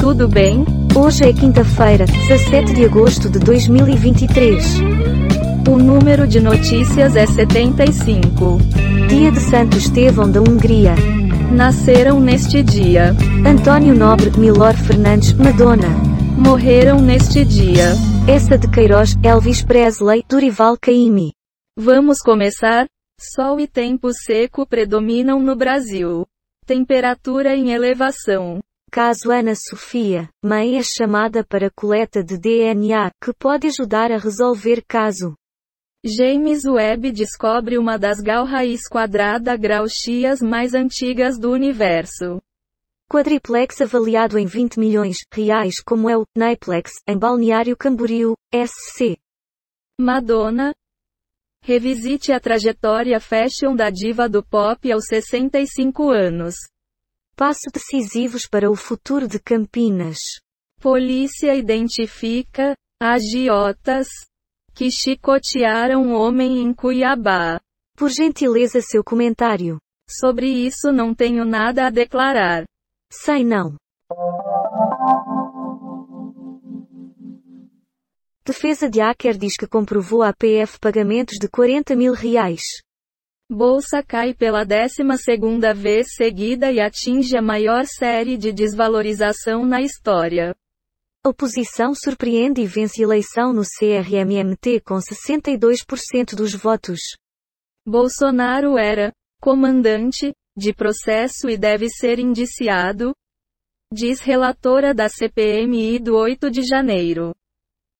tudo bem? Hoje é quinta-feira, 17 de agosto de 2023. O número de notícias é 75. Dia de Santo Estevão da Hungria. Nasceram neste dia. António Nobre, Milor Fernandes, Madonna. Morreram neste dia. Essa de Queiroz, Elvis Presley, Durival Caymmi. Vamos começar? Sol e tempo seco predominam no Brasil. Temperatura em elevação. Caso Ana Sofia, mãe é chamada para coleta de DNA, que pode ajudar a resolver caso. James Webb descobre uma das gal raiz quadrada grau mais antigas do universo. Quadriplex avaliado em 20 milhões reais como é o Niplex, em Balneário Camboriú, SC. Madonna. Revisite a trajetória fashion da diva do pop aos 65 anos. Passo decisivos para o futuro de Campinas. Polícia identifica agiotas que chicotearam homem em Cuiabá. Por gentileza seu comentário. Sobre isso não tenho nada a declarar. Sei não. Defesa de Acker diz que comprovou à PF pagamentos de 40 mil reais. Bolsa cai pela 12 segunda vez seguida e atinge a maior série de desvalorização na história. Oposição surpreende e vence eleição no CRMMT com 62% dos votos. Bolsonaro era comandante de processo e deve ser indiciado, diz relatora da CPMI do 8 de janeiro.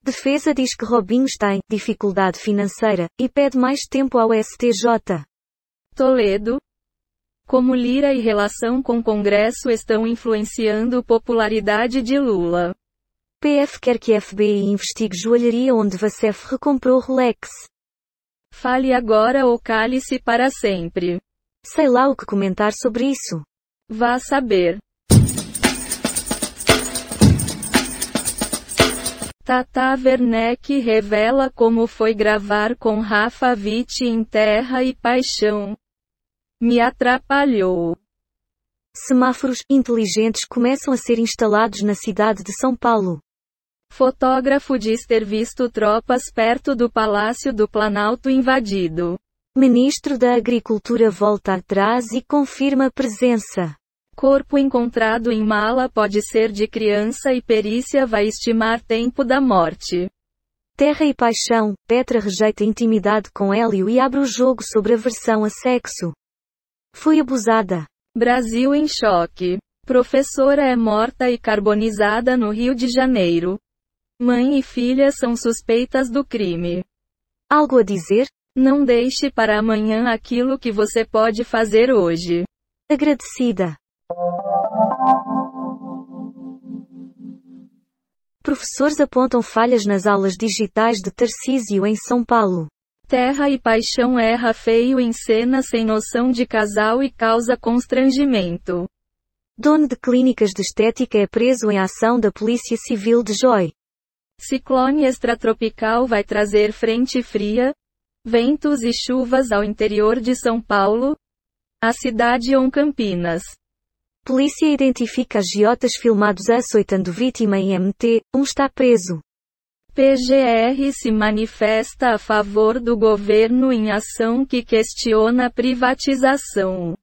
Defesa diz que Robinho está em dificuldade financeira e pede mais tempo ao STJ. Toledo. Como Lira e relação com Congresso estão influenciando popularidade de Lula. PF quer que FBI investigue joalharia onde Vacef recomprou Rolex. Fale agora ou cale-se para sempre. Sei lá o que comentar sobre isso. Vá saber. Tata Werneck revela como foi gravar com Rafa Witt em Terra e Paixão. Me atrapalhou. Semáforos inteligentes começam a ser instalados na cidade de São Paulo. Fotógrafo diz ter visto tropas perto do Palácio do Planalto invadido. Ministro da Agricultura volta atrás e confirma presença. Corpo encontrado em mala pode ser de criança e perícia vai estimar tempo da morte. Terra e paixão, Petra rejeita intimidade com Hélio e abre o jogo sobre aversão a sexo. Fui abusada. Brasil em choque. Professora é morta e carbonizada no Rio de Janeiro. Mãe e filha são suspeitas do crime. Algo a dizer? Não deixe para amanhã aquilo que você pode fazer hoje. Agradecida. Professores apontam falhas nas aulas digitais de Tarcísio em São Paulo. Terra e paixão erra feio em cena sem noção de casal e causa constrangimento. Dono de clínicas de estética é preso em ação da Polícia Civil de Joy. Ciclone extratropical vai trazer frente fria, ventos e chuvas ao interior de São Paulo, a cidade ou Campinas. Polícia identifica agiotas filmados açoitando vítima em MT, um está preso. PGR se manifesta a favor do governo em ação que questiona a privatização.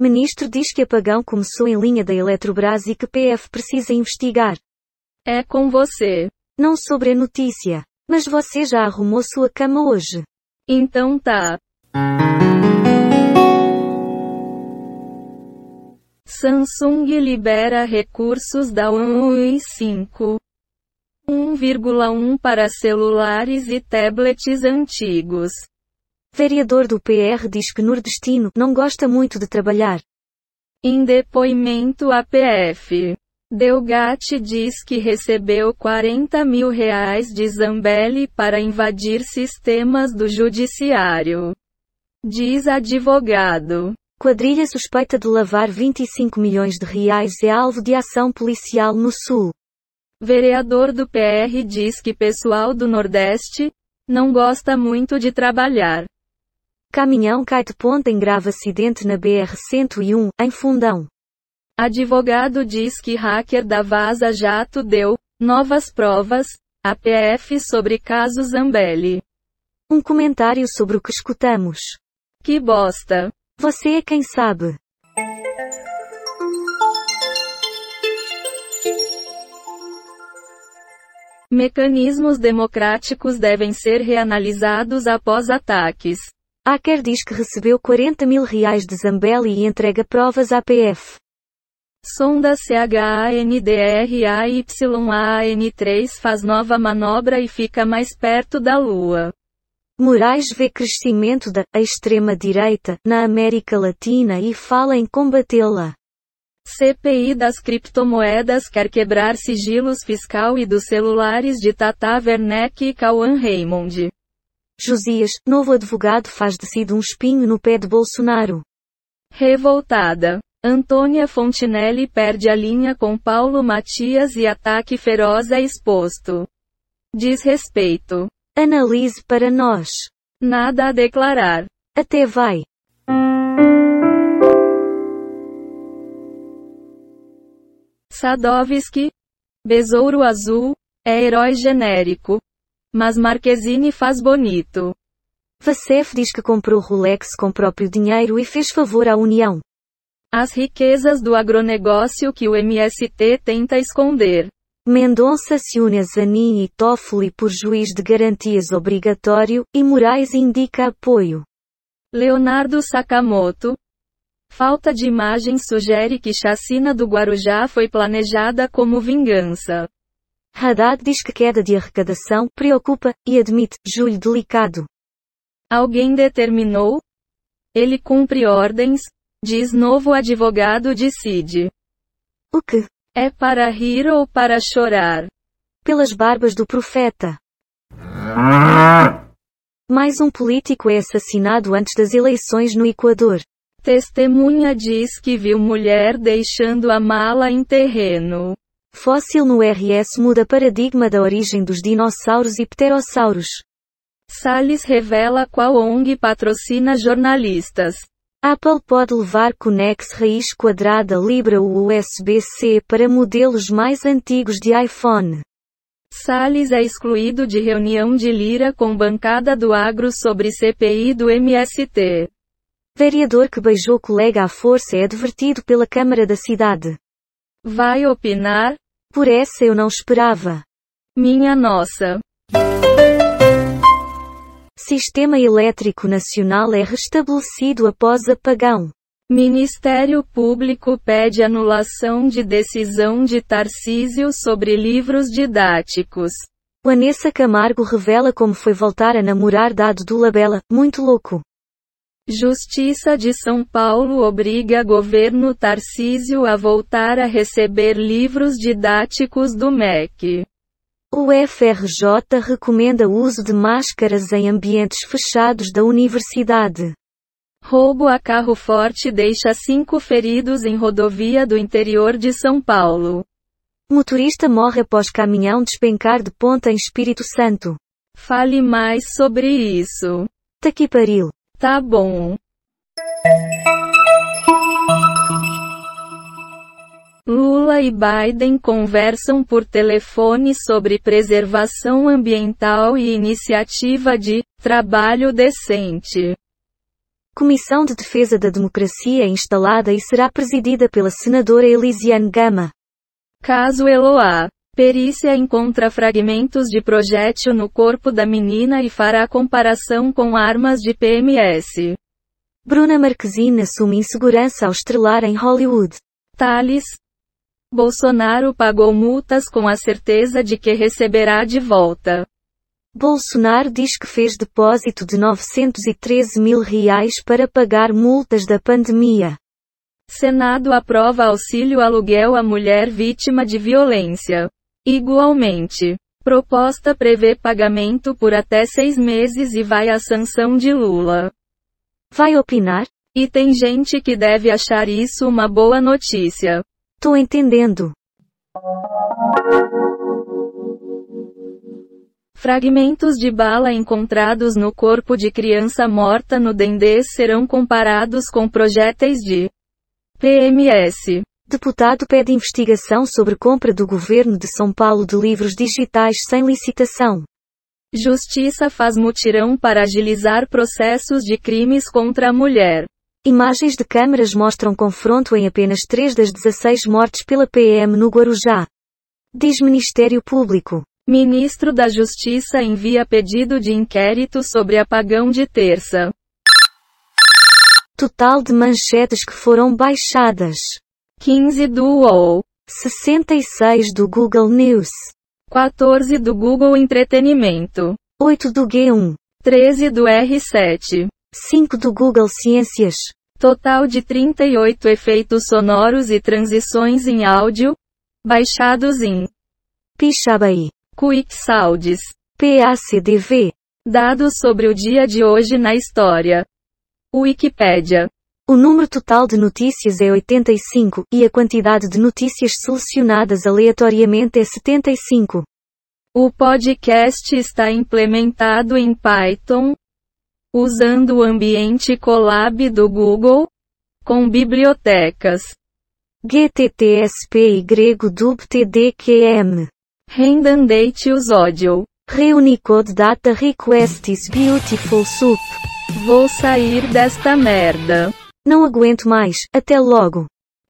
Ministro diz que apagão começou em linha da Eletrobras e que PF precisa investigar. É com você. Não sobre a notícia. Mas você já arrumou sua cama hoje. Então tá. Samsung libera recursos da One 5. 1,1 para celulares e tablets antigos. Vereador do PR diz que nordestino não gosta muito de trabalhar. Em depoimento à PF. Delgatti diz que recebeu 40 mil reais de Zambelli para invadir sistemas do judiciário. Diz advogado. Quadrilha suspeita de lavar 25 milhões de reais é alvo de ação policial no Sul. Vereador do PR diz que pessoal do Nordeste não gosta muito de trabalhar. Caminhão cai de ponta em grave acidente na BR-101, em Fundão. Advogado diz que hacker da Vaza Jato deu novas provas à PF sobre caso Zambelli. Um comentário sobre o que escutamos. Que bosta. Você é quem sabe. Mecanismos democráticos devem ser reanalisados após ataques. Hacker diz que recebeu 40 mil reais de Zambelli e entrega provas à PF. Sonda CHANDRAYAN3 faz nova manobra e fica mais perto da Lua. Moraes vê crescimento da extrema-direita na América Latina e fala em combatê-la. CPI das criptomoedas quer quebrar sigilos fiscal e dos celulares de Tata Werneck e Cauã Raymond. Josias, novo advogado faz de si um espinho no pé de Bolsonaro. Revoltada. Antônia Fontinelli perde a linha com Paulo Matias e ataque feroz é exposto. Desrespeito. Analise para nós. Nada a declarar. Até vai. Sadovski. Besouro Azul. É herói genérico. Mas Marquezine faz bonito. Vacef diz que comprou Rolex com próprio dinheiro e fez favor à União. As riquezas do agronegócio que o MST tenta esconder. Mendonça se une a Zanin e Toffoli por juiz de garantias obrigatório, e Moraes indica apoio. Leonardo Sakamoto. Falta de imagem sugere que chacina do Guarujá foi planejada como vingança. Haddad diz que queda de arrecadação preocupa, e admite, julho delicado. Alguém determinou? Ele cumpre ordens, diz novo advogado de Cid. O que? É para rir ou para chorar? Pelas barbas do profeta. Mais um político é assassinado antes das eleições no Equador. Testemunha diz que viu mulher deixando a mala em terreno. Fóssil no RS muda paradigma da origem dos dinossauros e pterossauros. Salles revela qual ONG patrocina jornalistas. Apple pode levar Conex raiz quadrada Libra USB-C para modelos mais antigos de iPhone. Salles é excluído de reunião de Lira com bancada do agro sobre CPI do MST. Vereador que beijou colega à força é advertido pela Câmara da cidade. Vai opinar? Por essa eu não esperava. Minha nossa. Sistema Elétrico Nacional é restabelecido após apagão. Ministério Público pede anulação de decisão de Tarcísio sobre livros didáticos. Vanessa Camargo revela como foi voltar a namorar dado do Labela, muito louco. Justiça de São Paulo obriga governo Tarcísio a voltar a receber livros didáticos do MEC. O FRJ recomenda o uso de máscaras em ambientes fechados da universidade. Roubo a carro forte deixa cinco feridos em rodovia do interior de São Paulo. Motorista morre após caminhão despencar de ponta em Espírito Santo. Fale mais sobre isso. Taquiparil. Tá bom. Lula e Biden conversam por telefone sobre preservação ambiental e iniciativa de trabalho decente. Comissão de Defesa da Democracia é instalada e será presidida pela senadora Elisiane Gama. Caso Eloá. Perícia encontra fragmentos de projétil no corpo da menina e fará comparação com armas de PMS. Bruna Marquezine assume insegurança ao estrelar em Hollywood. Thales, Bolsonaro pagou multas com a certeza de que receberá de volta. Bolsonaro diz que fez depósito de 913 mil reais para pagar multas da pandemia. Senado aprova auxílio aluguel à mulher vítima de violência. Igualmente, proposta prevê pagamento por até seis meses e vai à sanção de Lula. Vai opinar? E tem gente que deve achar isso uma boa notícia. Tô entendendo. Fragmentos de bala encontrados no corpo de criança morta no Dendê serão comparados com projéteis de PMS. Deputado pede investigação sobre compra do governo de São Paulo de livros digitais sem licitação. Justiça faz mutirão para agilizar processos de crimes contra a mulher. Imagens de câmeras mostram confronto em apenas 3 das 16 mortes pela PM no Guarujá. Diz Ministério Público. Ministro da Justiça envia pedido de inquérito sobre apagão de terça. Total de manchetes que foram baixadas. 15 do UOL. 66 do Google News. 14 do Google Entretenimento. 8 do G1. 13 do R7. 5 do Google Ciências. Total de 38 efeitos sonoros e transições em áudio, baixados em Pixabay. Quick Sounds. PACDV. Dados sobre o dia de hoje na história. Wikipédia. O número total de notícias é 85, e a quantidade de notícias selecionadas aleatoriamente é 75. O podcast está implementado em Python, usando o ambiente Colab do Google, com bibliotecas GTTSP e grego dubtdqm. Redundate Audio. Reunicode Data Requests Beautiful Soup. Vou sair desta merda. Não aguento mais, até logo.